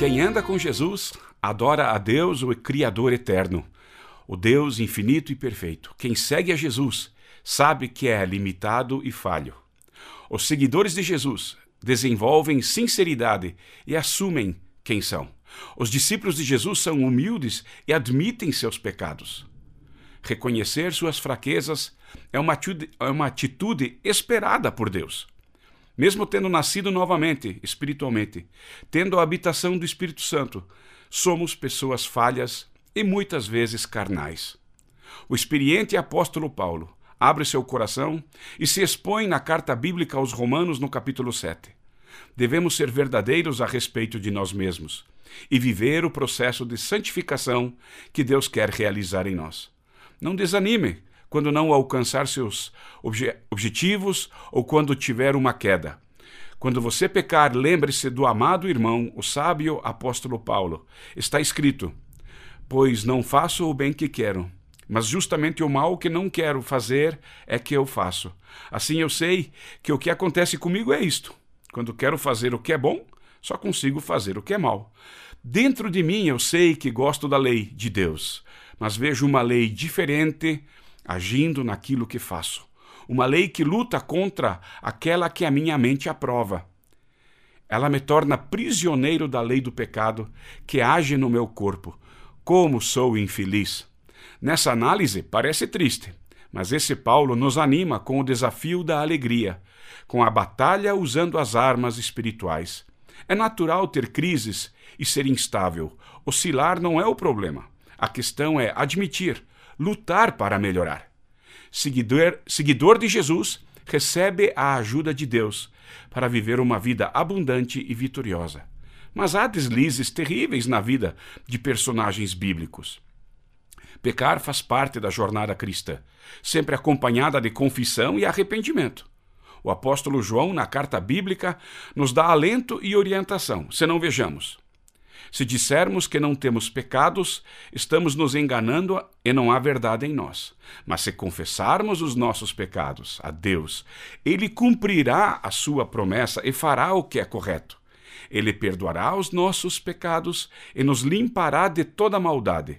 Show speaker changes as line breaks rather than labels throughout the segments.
Quem anda com Jesus adora a Deus, o Criador eterno, o Deus infinito e perfeito. Quem segue a Jesus sabe que é limitado e falho. Os seguidores de Jesus desenvolvem sinceridade e assumem quem são. Os discípulos de Jesus são humildes e admitem seus pecados. Reconhecer suas fraquezas é uma atitude, é atitude esperada por Deus mesmo tendo nascido novamente, espiritualmente, tendo a habitação do Espírito Santo, somos pessoas falhas e muitas vezes carnais. O experiente apóstolo Paulo abre seu coração e se expõe na carta bíblica aos Romanos no capítulo 7. Devemos ser verdadeiros a respeito de nós mesmos e viver o processo de santificação que Deus quer realizar em nós. Não desanime quando não alcançar seus obje objetivos ou quando tiver uma queda. Quando você pecar, lembre-se do amado irmão, o sábio apóstolo Paulo. Está escrito: Pois não faço o bem que quero, mas justamente o mal que não quero fazer é que eu faço. Assim eu sei que o que acontece comigo é isto: quando quero fazer o que é bom, só consigo fazer o que é mal. Dentro de mim eu sei que gosto da lei de Deus, mas vejo uma lei diferente agindo naquilo que faço. Uma lei que luta contra aquela que a minha mente aprova. Ela me torna prisioneiro da lei do pecado que age no meu corpo. Como sou infeliz! Nessa análise parece triste, mas esse Paulo nos anima com o desafio da alegria, com a batalha usando as armas espirituais. É natural ter crises e ser instável. Oscilar não é o problema. A questão é admitir, lutar para melhorar. Seguidor, seguidor de Jesus recebe a ajuda de Deus para viver uma vida abundante e vitoriosa. Mas há deslizes terríveis na vida de personagens bíblicos. Pecar faz parte da jornada cristã, sempre acompanhada de confissão e arrependimento. O apóstolo João, na carta bíblica, nos dá alento e orientação. Se não vejamos, se dissermos que não temos pecados, estamos nos enganando e não há verdade em nós. Mas se confessarmos os nossos pecados a Deus, Ele cumprirá a sua promessa e fará o que é correto. Ele perdoará os nossos pecados e nos limpará de toda maldade.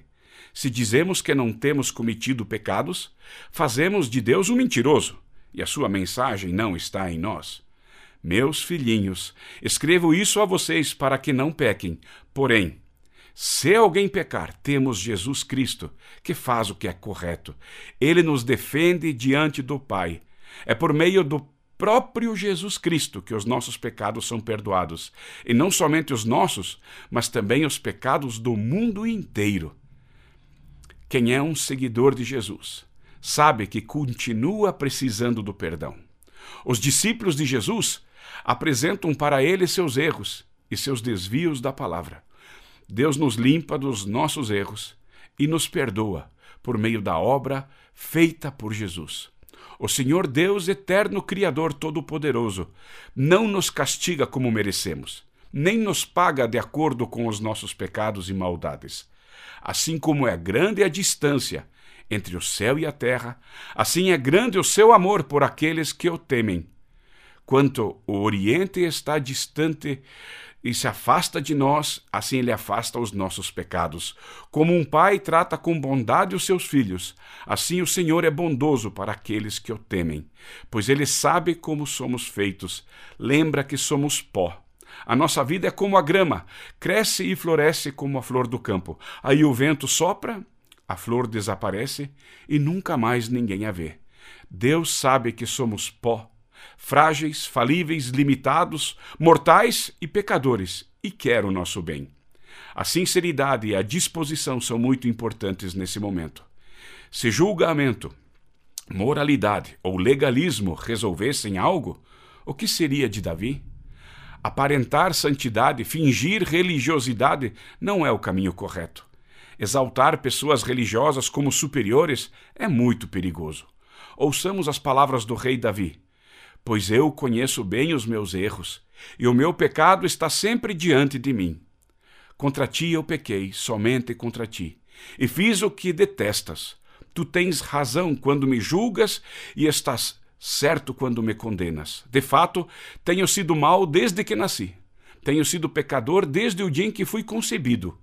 Se dizemos que não temos cometido pecados, fazemos de Deus um mentiroso, e a sua mensagem não está em nós. Meus filhinhos, escrevo isso a vocês para que não pequem. Porém, se alguém pecar, temos Jesus Cristo, que faz o que é correto. Ele nos defende diante do Pai. É por meio do próprio Jesus Cristo que os nossos pecados são perdoados. E não somente os nossos, mas também os pecados do mundo inteiro. Quem é um seguidor de Jesus sabe que continua precisando do perdão. Os discípulos de Jesus apresentam para ele seus erros e seus desvios da palavra. Deus nos limpa dos nossos erros e nos perdoa por meio da obra feita por Jesus. O Senhor Deus, eterno Criador Todo-Poderoso, não nos castiga como merecemos, nem nos paga de acordo com os nossos pecados e maldades. Assim como é grande a distância entre o céu e a terra, assim é grande o seu amor por aqueles que o temem Quanto o Oriente está distante e se afasta de nós, assim ele afasta os nossos pecados. Como um pai trata com bondade os seus filhos, assim o Senhor é bondoso para aqueles que o temem, pois ele sabe como somos feitos, lembra que somos pó. A nossa vida é como a grama, cresce e floresce como a flor do campo. Aí o vento sopra, a flor desaparece e nunca mais ninguém a vê. Deus sabe que somos pó frágeis, falíveis, limitados, mortais e pecadores, e quer o nosso bem. A sinceridade e a disposição são muito importantes nesse momento. Se julgamento, moralidade ou legalismo resolvessem algo, o que seria de Davi? Aparentar santidade, fingir religiosidade não é o caminho correto. Exaltar pessoas religiosas como superiores é muito perigoso. Ouçamos as palavras do rei Davi: Pois eu conheço bem os meus erros, e o meu pecado está sempre diante de mim. Contra ti eu pequei, somente contra ti, e fiz o que detestas. Tu tens razão quando me julgas e estás certo quando me condenas. De fato, tenho sido mal desde que nasci. Tenho sido pecador desde o dia em que fui concebido.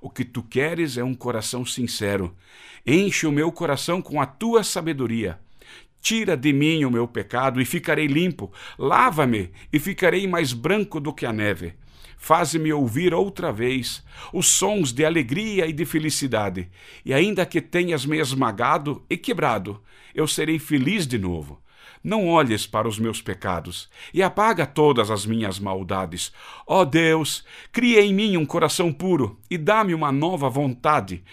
O que tu queres é um coração sincero. Enche o meu coração com a tua sabedoria. Tira de mim o meu pecado e ficarei limpo. Lava-me e ficarei mais branco do que a neve. Faze-me ouvir outra vez os sons de alegria e de felicidade, e ainda que tenhas me esmagado e quebrado, eu serei feliz de novo. Não olhes para os meus pecados e apaga todas as minhas maldades. Ó oh Deus, cria em mim um coração puro e dá-me uma nova vontade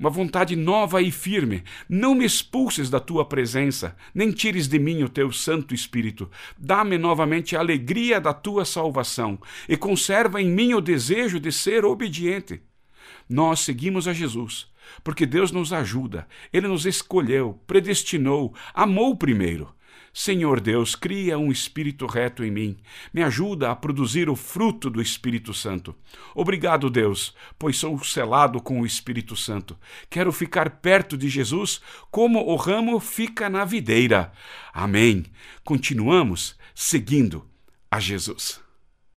uma vontade nova e firme. Não me expulses da tua presença, nem tires de mim o teu Santo Espírito. Dá-me novamente a alegria da tua salvação e conserva em mim o desejo de ser obediente. Nós seguimos a Jesus, porque Deus nos ajuda, Ele nos escolheu, predestinou, amou primeiro. Senhor Deus, cria um espírito reto em mim. Me ajuda a produzir o fruto do Espírito Santo. Obrigado, Deus, pois sou selado com o Espírito Santo. Quero ficar perto de Jesus como o ramo fica na videira. Amém. Continuamos seguindo a Jesus.